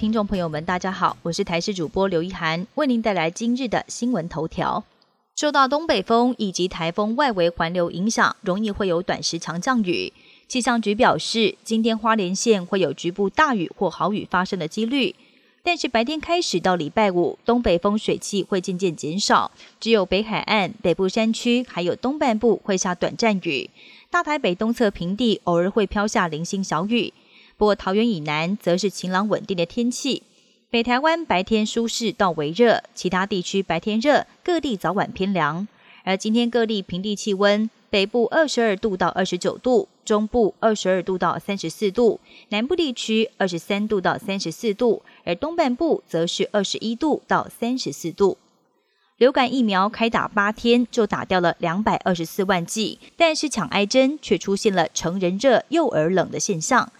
听众朋友们，大家好，我是台视主播刘一涵，为您带来今日的新闻头条。受到东北风以及台风外围环流影响，容易会有短时强降雨。气象局表示，今天花莲县会有局部大雨或豪雨发生的几率，但是白天开始到礼拜五，东北风水气会渐渐减少，只有北海岸、北部山区还有东半部会下短暂雨，大台北东侧平地偶尔会飘下零星小雨。不过桃园以南则是晴朗稳定的天气。北台湾白天舒适到微热，其他地区白天热，各地早晚偏凉。而今天各地平地气温，北部二十二度到二十九度，中部二十二度到三十四度，南部地区二十三度到三十四度，而东半部则是二十一度到三十四度。流感疫苗开打八天就打掉了两百二十四万剂，但是抢挨针却出现了成人热、幼儿冷的现象。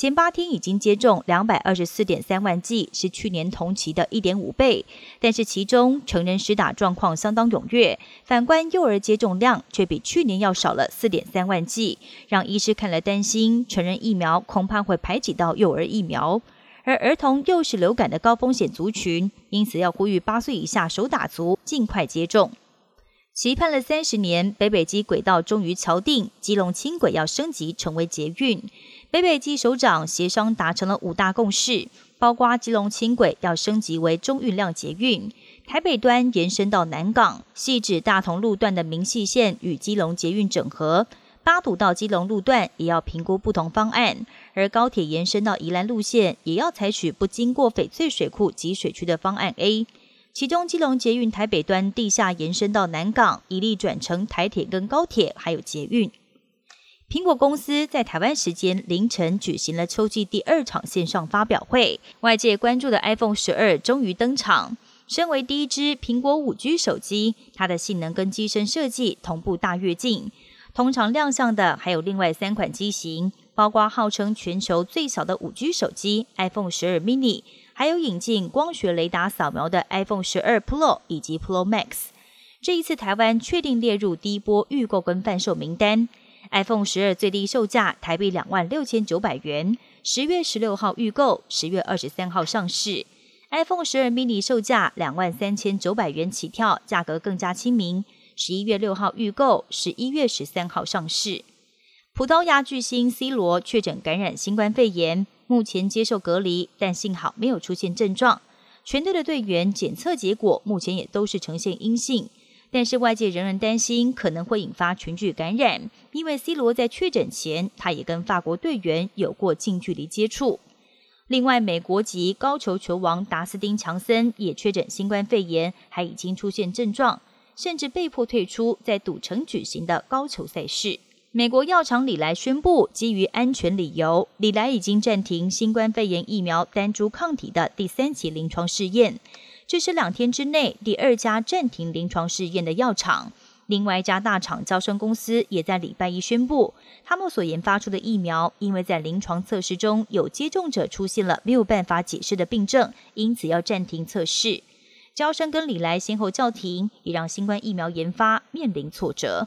前八天已经接种两百二十四点三万剂，是去年同期的一点五倍。但是其中成人实打状况相当踊跃，反观幼儿接种量却比去年要少了四点三万剂，让医师看了担心，成人疫苗恐怕会排挤到幼儿疫苗，而儿童又是流感的高风险族群，因此要呼吁八岁以下手打族尽快接种。期盼了三十年，北北基轨道终于敲定，基隆轻轨要升级成为捷运。北北基首长协商达成了五大共识，包括基隆轻轨要升级为中运量捷运，台北端延伸到南港，细指大同路段的明细线与基隆捷运整合，八堵到基隆路段也要评估不同方案，而高铁延伸到宜兰路线也要采取不经过翡翠水库及水区的方案 A，其中基隆捷运台北端地下延伸到南港，一力转乘台铁跟高铁，还有捷运。苹果公司在台湾时间凌晨举行了秋季第二场线上发表会，外界关注的 iPhone 十二终于登场。身为第一支苹果五 G 手机，它的性能跟机身设计同步大跃进。通常亮相的还有另外三款机型，包括号称全球最小的五 G 手机 iPhone 十二 mini，还有引进光学雷达扫描的 iPhone 十二 Pro 以及 Pro Max。这一次台湾确定列入第一波预购跟贩售名单。iPhone 十二最低售价台币两万六千九百元，十月十六号预购，十月二十三号上市。iPhone 十二 mini 售价两万三千九百元起跳，价格更加亲民，十一月六号预购，十一月十三号上市。葡萄牙巨星 C 罗确诊感染新冠肺炎，目前接受隔离，但幸好没有出现症状。全队的队员检测结果目前也都是呈现阴性。但是外界仍然担心可能会引发群聚感染，因为 C 罗在确诊前，他也跟法国队员有过近距离接触。另外，美国籍高球球王达斯汀·强森也确诊新冠肺炎，还已经出现症状，甚至被迫退出在赌城举行的高球赛事。美国药厂李来宣布，基于安全理由，李来已经暂停新冠肺炎疫苗单株抗体的第三期临床试验。这是两天之内第二家暂停临床试验的药厂。另外一家大厂招生公司也在礼拜一宣布，他们所研发出的疫苗，因为在临床测试中有接种者出现了没有办法解释的病症，因此要暂停测试。招生跟李来先后叫停，也让新冠疫苗研发面临挫折。